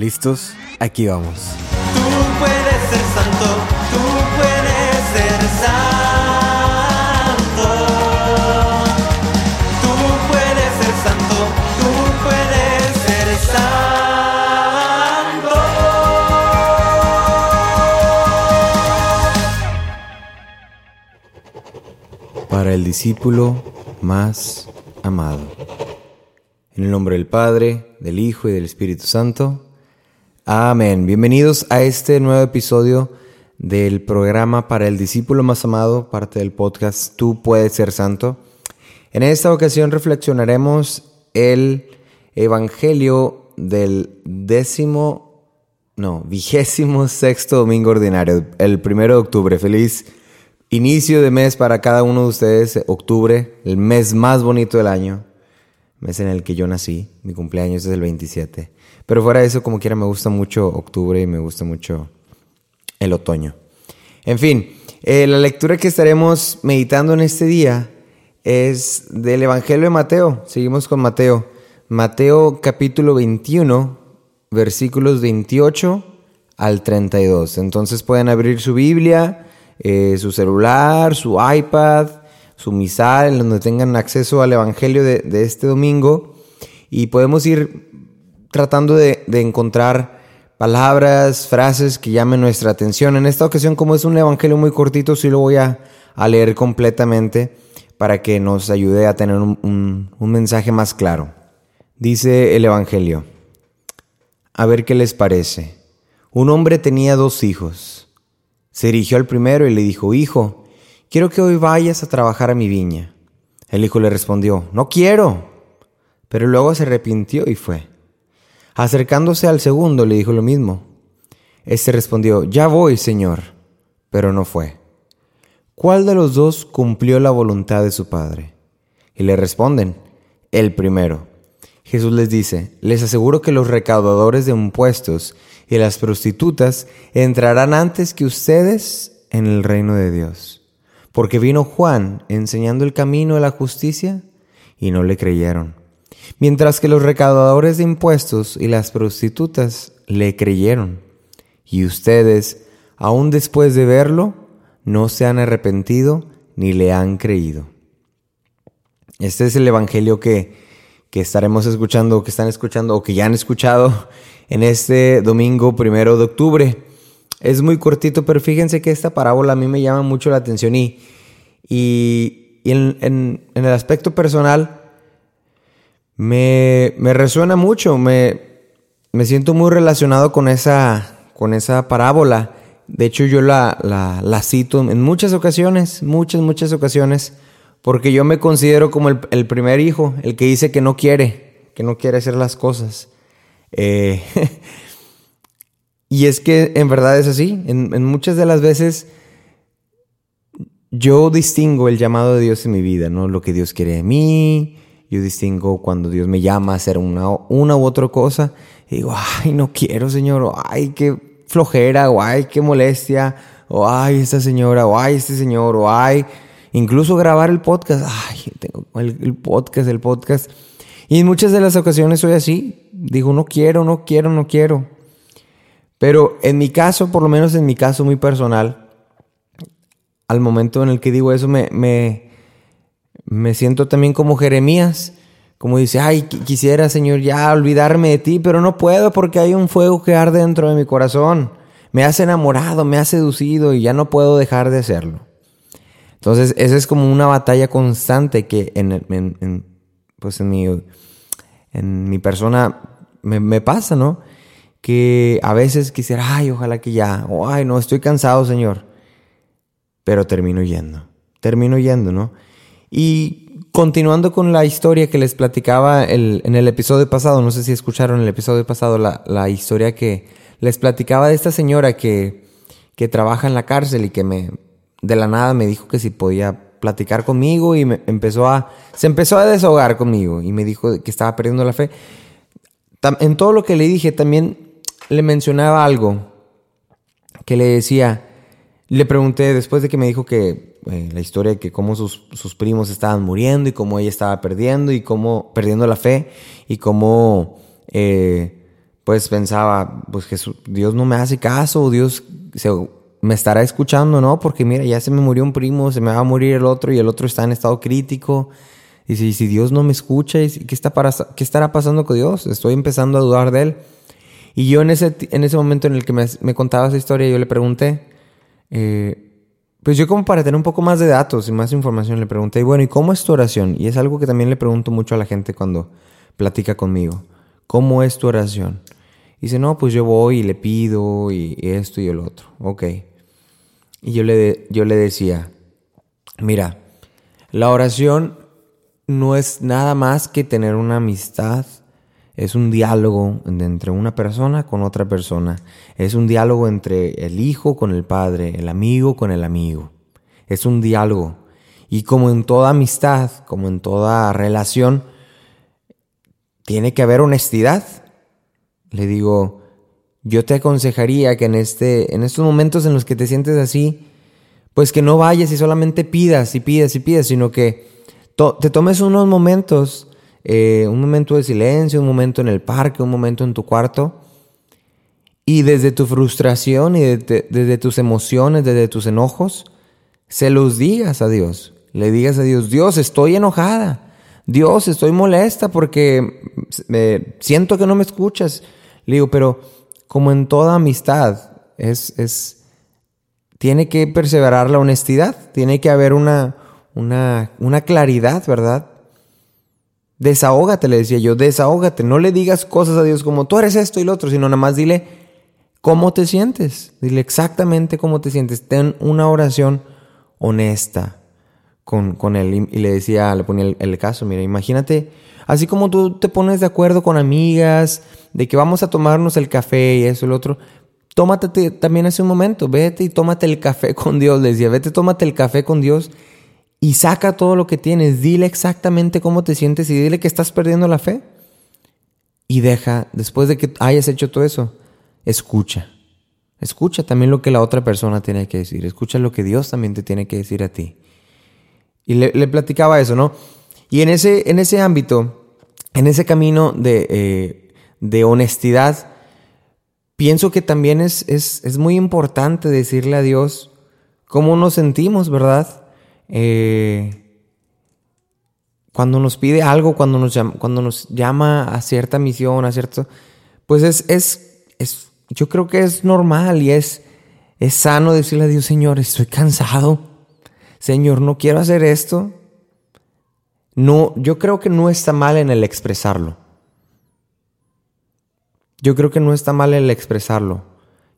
¿Listos? Aquí vamos. Tú puedes ser santo, tú puedes ser santo. Tú puedes ser santo, tú puedes ser santo. Para el discípulo más amado. En el nombre del Padre, del Hijo y del Espíritu Santo. Amén. Bienvenidos a este nuevo episodio del programa para el discípulo más amado, parte del podcast Tú puedes ser santo. En esta ocasión reflexionaremos el Evangelio del décimo, no, vigésimo sexto domingo ordinario, el primero de octubre. Feliz inicio de mes para cada uno de ustedes, octubre, el mes más bonito del año, mes en el que yo nací, mi cumpleaños es el 27. Pero fuera de eso, como quiera, me gusta mucho octubre y me gusta mucho el otoño. En fin, eh, la lectura que estaremos meditando en este día es del Evangelio de Mateo. Seguimos con Mateo. Mateo capítulo 21, versículos 28 al 32. Entonces pueden abrir su Biblia, eh, su celular, su iPad, su misal, en donde tengan acceso al Evangelio de, de este domingo. Y podemos ir tratando de, de, encontrar palabras, frases que llamen nuestra atención. En esta ocasión, como es un evangelio muy cortito, sí lo voy a, leer completamente para que nos ayude a tener un, un, un mensaje más claro. Dice el evangelio, a ver qué les parece. Un hombre tenía dos hijos. Se dirigió al primero y le dijo, Hijo, quiero que hoy vayas a trabajar a mi viña. El hijo le respondió, No quiero. Pero luego se arrepintió y fue. Acercándose al segundo le dijo lo mismo. Este respondió, Ya voy, Señor, pero no fue. ¿Cuál de los dos cumplió la voluntad de su padre? Y le responden, el primero. Jesús les dice, les aseguro que los recaudadores de impuestos y las prostitutas entrarán antes que ustedes en el reino de Dios. Porque vino Juan enseñando el camino de la justicia y no le creyeron mientras que los recaudadores de impuestos y las prostitutas le creyeron. Y ustedes, aun después de verlo, no se han arrepentido ni le han creído. Este es el Evangelio que, que estaremos escuchando, que están escuchando o que ya han escuchado en este domingo primero de octubre. Es muy cortito, pero fíjense que esta parábola a mí me llama mucho la atención y, y, y en, en, en el aspecto personal, me, me resuena mucho, me, me, siento muy relacionado con esa, con esa parábola. De hecho, yo la, la, cito en muchas ocasiones, muchas, muchas ocasiones, porque yo me considero como el, el primer hijo, el que dice que no quiere, que no quiere hacer las cosas. Eh, y es que en verdad es así, en, en muchas de las veces yo distingo el llamado de Dios en mi vida, ¿no? Lo que Dios quiere de mí, yo distingo cuando Dios me llama a hacer una, una u otra cosa. Y digo, ay, no quiero, Señor. O, ay, qué flojera. O ay, qué molestia. O ay, esta señora. O ay, este señor. O ay, incluso grabar el podcast. Ay, tengo el, podcast, el podcast. Y en muchas de las ocasiones soy así. Digo, no quiero, no quiero, no quiero. Pero en mi caso, por lo menos en mi caso muy personal, al momento en el que digo eso, me, me siento también como Jeremías, como dice, ay, quisiera, Señor, ya olvidarme de ti, pero no puedo porque hay un fuego que arde dentro de mi corazón. Me has enamorado, me has seducido y ya no puedo dejar de hacerlo. Entonces, esa es como una batalla constante que en, en, pues en mi, en mi persona me, me, pasa, ¿no? Que a veces quisiera, ay, ojalá que ya, o ay, no, estoy cansado, Señor. Pero termino yendo, termino yendo, ¿no? Y continuando con la historia que les platicaba el, en el episodio pasado, no sé si escucharon el episodio pasado, la, la historia que les platicaba de esta señora que, que trabaja en la cárcel y que me, de la nada me dijo que si podía platicar conmigo y me empezó a, se empezó a desahogar conmigo y me dijo que estaba perdiendo la fe. En todo lo que le dije también le mencionaba algo que le decía, le pregunté después de que me dijo que eh, la historia de que cómo sus, sus, primos estaban muriendo y cómo ella estaba perdiendo y cómo perdiendo la fe y cómo eh, pues pensaba, pues Jesús, Dios no me hace caso, Dios se, me estará escuchando, ¿no? Porque mira, ya se me murió un primo, se me va a morir el otro y el otro está en estado crítico. Y si, si Dios no me escucha, ¿qué, está para, ¿qué estará pasando con Dios? Estoy empezando a dudar de Él. Y yo en ese, en ese momento en el que me, contaba esa historia, yo le pregunté, eh, pues yo como para tener un poco más de datos y más información le pregunté, bueno, ¿y cómo es tu oración? Y es algo que también le pregunto mucho a la gente cuando platica conmigo. ¿Cómo es tu oración? Y dice, no, pues yo voy y le pido y esto y el otro. Ok. Y yo le, yo le decía, mira, la oración no es nada más que tener una amistad es un diálogo entre una persona con otra persona. Es un diálogo entre el hijo con el padre, el amigo con el amigo. Es un diálogo. Y como en toda amistad, como en toda relación, tiene que haber honestidad. Le digo, yo te aconsejaría que en, este, en estos momentos en los que te sientes así, pues que no vayas y solamente pidas y pidas y pidas, sino que te tomes unos momentos eh, un momento de silencio, un momento en el parque, un momento en tu cuarto. Y desde tu frustración y desde, tus emociones, desde tus enojos, se los digas a Dios. Le digas a Dios, Dios, estoy enojada. Dios, estoy molesta porque siento que no me escuchas. Le digo, pero como en toda amistad, es, es, tiene que perseverar la honestidad, tiene que haber una, una, una claridad, ¿verdad? Desahógate, le decía yo, desahógate. No le digas cosas a Dios como tú eres esto y lo otro, sino nada más dile cómo te sientes. Dile exactamente cómo te sientes. Ten una oración honesta con, con él. Y, le decía, le ponía el, caso, mira, imagínate, así como tú te pones de acuerdo con amigas, de que vamos a tomarnos el café y eso y lo otro, tómate también ese un momento, vete y tómate el café con Dios, le decía, vete, tómate el café con Dios y saca todo lo que tienes. Dile exactamente cómo te sientes y dile que estás perdiendo la fe. Y deja, después de que hayas hecho todo eso, escucha. Escucha también lo que la otra persona tiene que decir. Escucha lo que Dios también te tiene que decir a ti. Y le, platicaba eso, ¿no? Y en ese, en ese ámbito, en ese camino de, eh, de honestidad, pienso que también es, es, es muy importante decirle a Dios cómo nos sentimos, ¿verdad? Eh, cuando nos pide algo, cuando nos, llama, a cierta misión, a cierto, pues es, es, es, yo creo que es normal y es, es sano decirle a Dios, Señor, estoy cansado, Señor, no quiero hacer esto. No, yo creo que no está mal en el expresarlo. Yo creo que no está mal el expresarlo.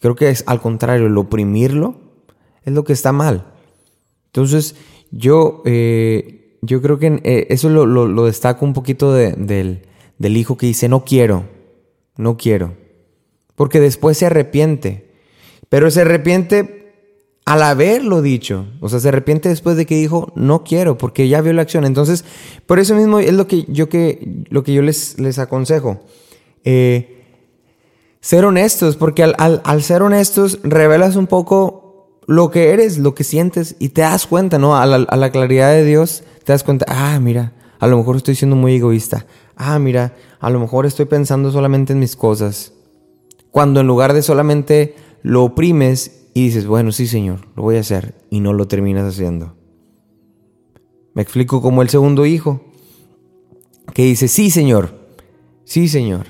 Creo que es al contrario, el oprimirlo es lo que está mal. Entonces, yo, eh, yo creo que eh, eso lo, lo, destaco un poquito del, del hijo que dice, no quiero, no quiero. Porque después se arrepiente. Pero se arrepiente al haberlo dicho. O sea, se arrepiente después de que dijo, no quiero, porque ya vio la acción. Entonces, por eso mismo es lo que yo, que, lo que yo les, les aconsejo. Eh, ser honestos, porque al, al, ser honestos revelas un poco lo que eres, lo que sientes y te das cuenta, ¿no? A la, claridad de Dios, te das cuenta, ah, mira, a lo mejor estoy siendo muy egoísta. Ah, mira, a lo mejor estoy pensando solamente en mis cosas. Cuando en lugar de solamente lo oprimes y dices, bueno, sí, Señor, lo voy a hacer, y no lo terminas haciendo. Me explico como el segundo hijo, que dice, sí, Señor, sí, Señor.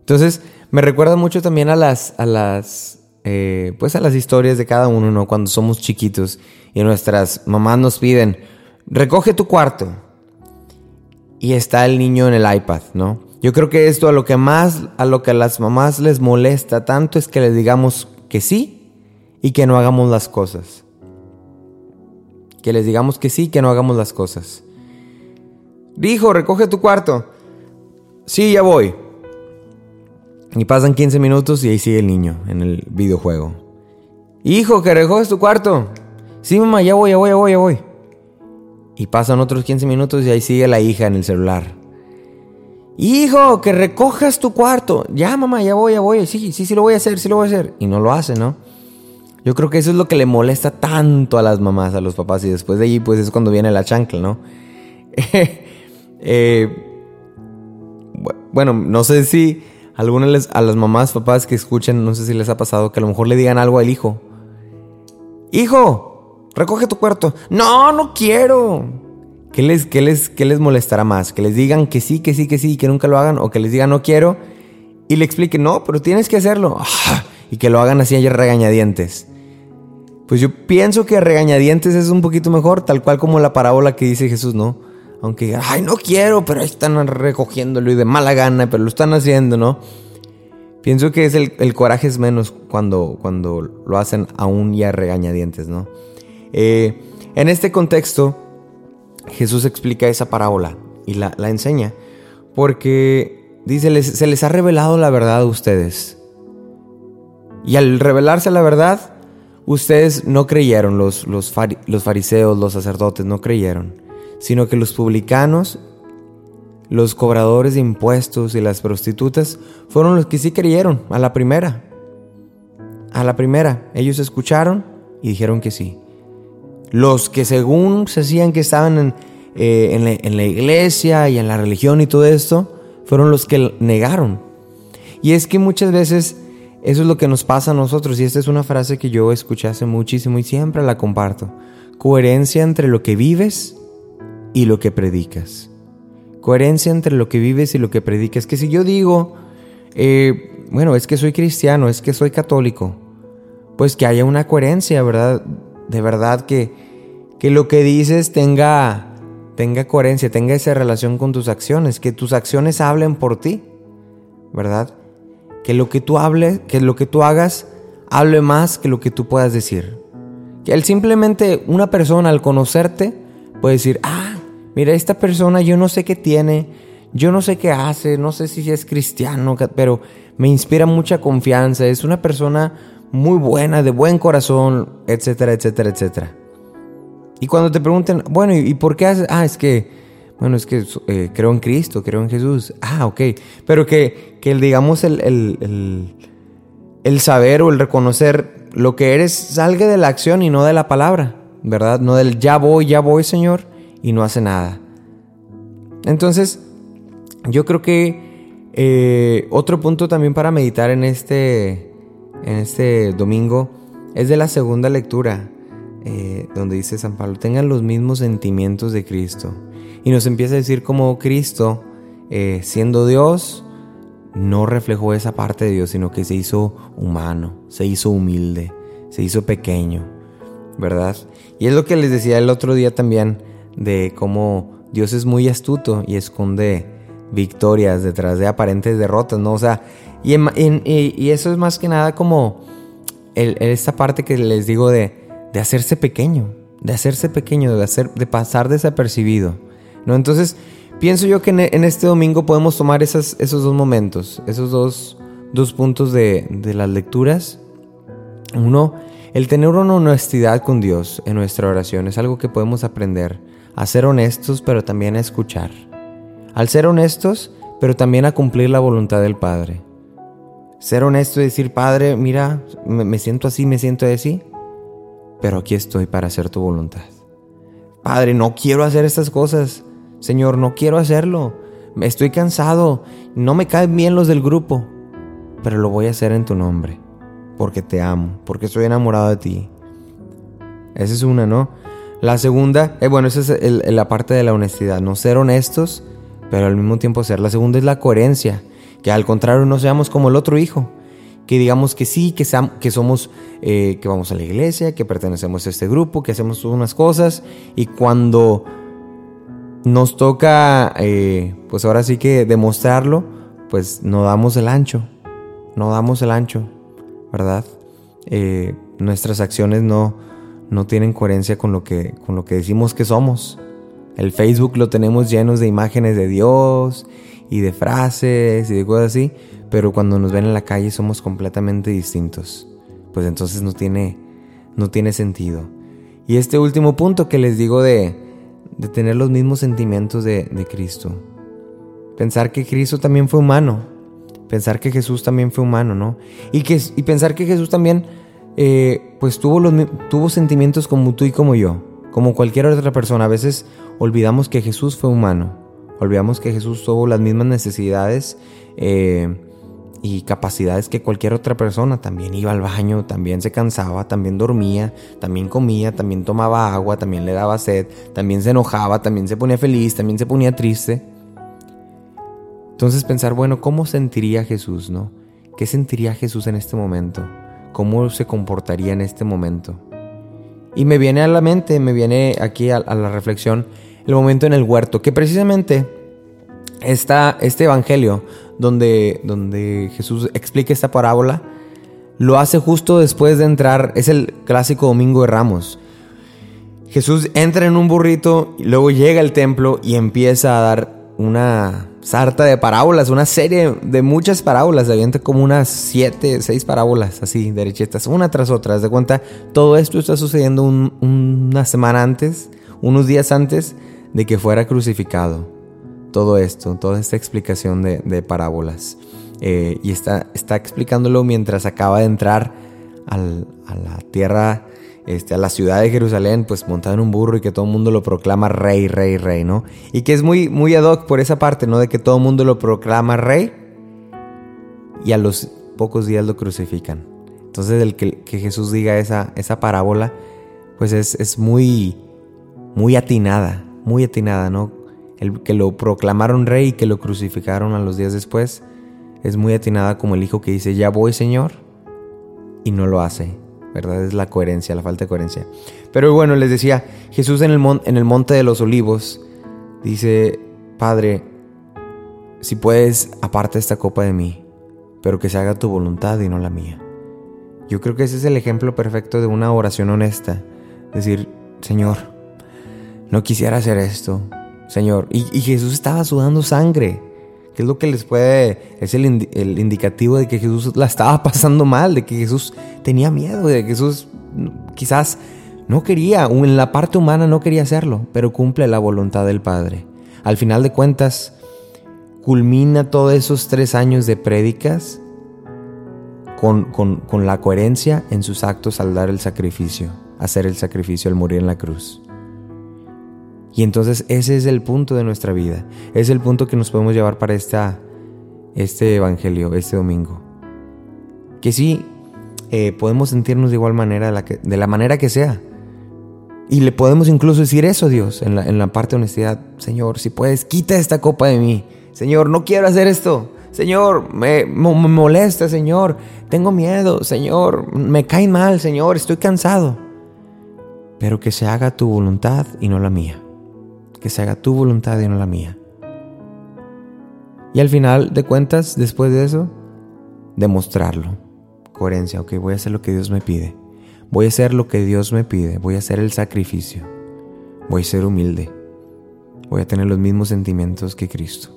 Entonces, me recuerda mucho también a las, a las eh, pues a las historias de cada uno, ¿no? Cuando somos chiquitos y nuestras mamás nos piden, recoge tu cuarto. Y está el niño en el iPad, ¿no? Yo creo que esto a lo que más, a lo que a las mamás les molesta tanto es que les digamos que sí y que no hagamos las cosas. Que les digamos que sí y que no hagamos las cosas. Dijo, recoge tu cuarto. Sí, ya voy. Y pasan 15 minutos y ahí sigue el niño en el videojuego. Hijo, que recoges tu cuarto. Sí, mamá, ya voy, ya voy, ya voy, ya voy. Y pasan otros 15 minutos y ahí sigue la hija en el celular. Hijo, que recojas tu cuarto. Ya, mamá, ya voy, ya voy. Sí, sí, sí lo voy a hacer, sí lo voy a hacer. Y no lo hace, ¿no? Yo creo que eso es lo que le molesta tanto a las mamás, a los papás. Y después de allí, pues es cuando viene la chancla, ¿no? eh, bueno, no sé si algunas les- a las mamás, papás que escuchen, no sé si les ha pasado, que a lo mejor le digan algo al hijo. Hijo, recoge tu cuarto. No, no quiero. ¿Qué les, qué les, qué les molestará más? ¿Que les digan que sí, que sí, que sí, que nunca lo hagan? ¿O que les digan no quiero? Y le expliquen, no, pero tienes que hacerlo. Ah, Y que lo hagan así a regañadientes. Pues yo pienso que regañadientes es un poquito mejor, tal cual como la parábola que dice Jesús, ¿no? Aunque digan, ay, no quiero, pero ahí están recogiéndolo y de mala gana, pero lo están haciendo, ¿no? Pienso que es el, coraje es menos cuando, cuando lo hacen aún ya regañadientes, ¿no? Eh, en este contexto, Jesús explica esa parábola y la, enseña, porque dice, les- se les ha revelado la verdad a ustedes. Y al revelarse la verdad, ustedes no creyeron, los, los fariseos, los sacerdotes, no creyeron, sino que los publicanos, los cobradores de impuestos y las prostitutas fueron los que sí creyeron a la primera. A la primera, ellos escucharon y dijeron que sí. Los que según se hacían que estaban en, eh, en la, en la iglesia y en la religión y todo esto, fueron los que negaron. Y es que muchas veces eso es lo que nos pasa a nosotros. Y esta es una frase que yo escuché hace muchísimo y siempre la comparto. Coherencia entre lo que vives y lo que predicas. Coherencia entre lo que vives y lo que predicas. Que si yo digo, eh, bueno, es que soy cristiano, es que soy católico, pues que haya una coherencia, ¿verdad? De verdad que, que lo que dices tenga, tenga coherencia, tenga esa relación con tus acciones, que tus acciones hablen por ti, ¿verdad? Que lo que tú hables, que lo que tú hagas hable más que lo que tú puedas decir. Que él simplemente, una persona al conocerte, puede decir, ah, mira, esta persona yo no sé qué tiene, yo no sé qué hace, no sé si es cristiano, pero me inspira mucha confianza, es una persona muy buena, de buen corazón, etcétera, etcétera, etcétera. Y cuando te pregunten, bueno, ¿y, por qué haces? Ah, es que, bueno, es que eh, creo en Cristo, creo en Jesús. Ah, ok. Pero que, que digamos, el, el, el, el saber o el reconocer lo que eres salga de la acción y no de la palabra, ¿verdad? No del ya voy, ya voy, Señor, y no hace nada. Entonces, yo creo que eh, otro punto también para meditar en este, en este domingo es de la segunda lectura, eh, donde dice San Pablo, tengan los mismos sentimientos de Cristo. Y nos empieza a decir como Cristo, eh, siendo Dios, no reflejó esa parte de Dios, sino que se hizo humano, se hizo humilde, se hizo pequeño, ¿verdad? Y es lo que les decía el otro día también, de cómo Dios es muy astuto y esconde victorias detrás de aparentes derrotas, ¿no? O sea, y, eso es más que nada como esta parte que les digo de, de hacerse pequeño, de hacerse pequeño, de, hacer, de pasar desapercibido, ¿no? Entonces, pienso yo que en, este domingo podemos tomar esos dos momentos, esos dos, dos puntos de, de las lecturas. Uno, el tener una honestidad con Dios en nuestra oración es algo que podemos aprender, a ser honestos, pero también a escuchar. Al ser honestos, pero también a cumplir la voluntad del Padre. Ser honesto y decir, Padre, mira, me, siento así, me siento así, pero aquí estoy para hacer tu voluntad. Padre, no quiero hacer estas cosas. Señor, no quiero hacerlo. Estoy cansado. No me caen bien los del grupo. Pero lo voy a hacer en tu nombre. Porque te amo. Porque estoy enamorado de ti. Esa es una, ¿no? La segunda, eh, bueno, esa es la parte de la honestidad. No ser honestos, pero al mismo tiempo ser. La segunda es la coherencia. Que al contrario no seamos como el otro hijo. Que digamos que sí, que, que somos, eh, que vamos a la iglesia, que pertenecemos a este grupo, que hacemos unas cosas. Y cuando nos toca, eh, pues ahora sí que demostrarlo, pues no damos el ancho. No damos el ancho, ¿verdad? Eh, nuestras acciones no, no tienen coherencia con lo, que, con lo que decimos que somos. El Facebook lo tenemos llenos de imágenes de Dios y de frases y de cosas así, pero cuando nos ven en la calle somos completamente distintos. Pues entonces no tiene, no tiene sentido. Y este último punto que les digo de, de tener los mismos sentimientos de, de Cristo. Pensar que Cristo también fue humano. Pensar que Jesús también fue humano, ¿no? Y, que, y pensar que Jesús también, eh, pues tuvo, sentimientos como tú y como yo. Como cualquier otra persona. A veces olvidamos que Jesús fue humano. Olvidamos que Jesús tuvo las mismas necesidades. eh, y capacidades que cualquier otra persona. También iba al baño, también se cansaba, también dormía, también comía, también tomaba agua, también le daba sed, también se enojaba, también se ponía feliz, también se ponía triste. Entonces pensar, bueno, ¿cómo sentiría Jesús, no? ¿Qué sentiría Jesús en este momento? ¿Cómo se comportaría en este momento? Y me viene a la mente, me viene aquí a, la reflexión, el momento en el huerto, que precisamente está este evangelio donde, donde Jesús explica esta parábola, lo hace justo después de entrar, es el clásico domingo de Ramos. Jesús entra en un burrito, luego llega al templo y empieza a dar una sarta de parábolas, una serie de muchas parábolas, avienta como unas siete, seis parábolas así, derechitas, una tras otra. de cuenta, todo esto está sucediendo una semana antes, unos días antes de que fuera crucificado todo esto, toda esta explicación de, parábolas. Eh, y está, está explicándolo mientras acaba de entrar a la tierra, este, a la ciudad de Jerusalén, pues montado en un burro y que todo el mundo lo proclama rey, rey, rey, ¿no? Y que es muy, muy ad hoc por esa parte, ¿no? De que todo el mundo lo proclama rey y a los pocos días lo crucifican. Entonces el que, Jesús diga esa, esa parábola, pues es, es muy, muy atinada, muy atinada, ¿no? el que lo proclamaron rey y que lo crucificaron a los días después, es muy atinada como el hijo que dice, ya voy Señor, y no lo hace, ¿verdad? Es la coherencia, la falta de coherencia. Pero bueno, les decía, Jesús en el, en el monte de los olivos dice, Padre, si puedes, aparta esta copa de mí, pero que se haga tu voluntad y no la mía. Yo creo que ese es el ejemplo perfecto de una oración honesta. Decir, Señor, no quisiera hacer esto, Señor. Y, Jesús estaba sudando sangre. Que es lo que les puede, es el, indicativo de que Jesús la estaba pasando mal, de que Jesús tenía miedo, de que Jesús quizás no quería, en la parte humana no quería hacerlo, pero cumple la voluntad del Padre. Al final de cuentas, culmina todos esos tres años de prédicas con, con la coherencia en sus actos al dar el sacrificio, hacer el sacrificio al morir en la cruz. Y entonces ese es el punto de nuestra vida. Es el punto que nos podemos llevar para esta, este evangelio, este domingo. Que sí, eh, podemos sentirnos de igual manera, de la, manera que sea. Y le podemos incluso decir eso a Dios en la, en la parte de honestidad. Señor, si puedes, quita esta copa de mí. Señor, no quiero hacer esto. Señor, me, me, molesta, Señor. Tengo miedo, Señor. Me cae mal, Señor. Estoy cansado. Pero que se haga tu voluntad y no la mía que se haga tu voluntad y no la mía. Y al final de cuentas, después de eso, demostrarlo. Coherencia, ok, voy a hacer lo que Dios me pide. Voy a hacer lo que Dios me pide. Voy a hacer el sacrificio. Voy a ser humilde. Voy a tener los mismos sentimientos que Cristo.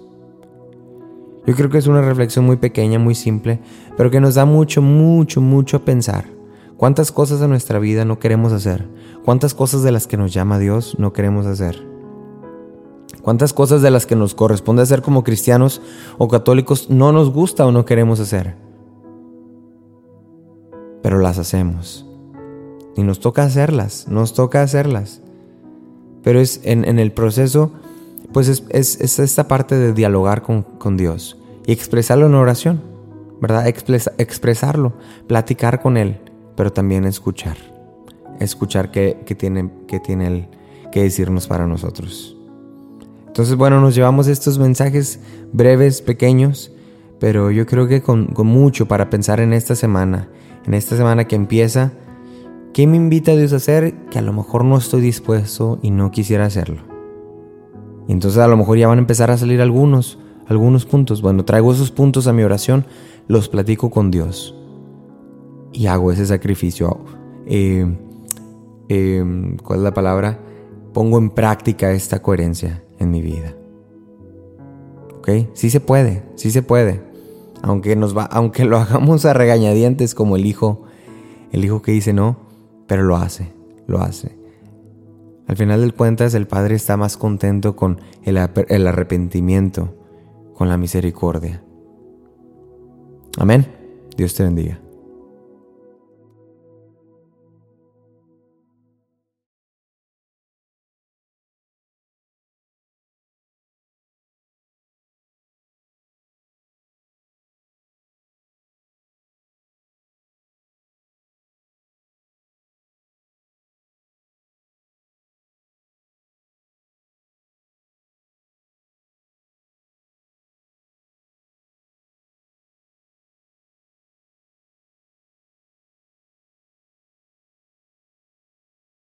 Yo creo que es una reflexión muy pequeña, muy simple, pero que nos da mucho, mucho, mucho a pensar. ¿Cuántas cosas en nuestra vida no queremos hacer? ¿Cuántas cosas de las que nos llama Dios no queremos hacer? ¿Cuántas cosas de las que nos corresponde hacer como cristianos o católicos no nos gusta o no queremos hacer? Pero las hacemos. Y nos toca hacerlas, nos toca hacerlas. Pero es en, el proceso, pues es, esta parte de dialogar con, Dios y expresarlo en oración, ¿verdad? expresarlo, platicar con Él, pero también escuchar. Escuchar qué, tiene, qué tiene Él que decirnos para nosotros. Entonces, bueno, nos llevamos estos mensajes breves, pequeños, pero yo creo que con, mucho para pensar en esta semana, en esta semana que empieza, ¿qué me invita Dios a hacer que a lo mejor no estoy dispuesto y no quisiera hacerlo? Y entonces a lo mejor ya van a empezar a salir algunos, algunos puntos. Bueno, traigo esos puntos a mi oración, los platico con Dios y hago ese sacrificio. Eh, eh, ¿Cuál es la palabra? Pongo en práctica esta coherencia en mi vida. ¿Ok? Sí se puede, sí se puede. Aunque, nos va, aunque lo hagamos a regañadientes como el hijo, el hijo que dice no, pero lo hace, lo hace. Al final del cuentas, el Padre está más contento con el, el arrepentimiento, con la misericordia. Amén. Dios te bendiga.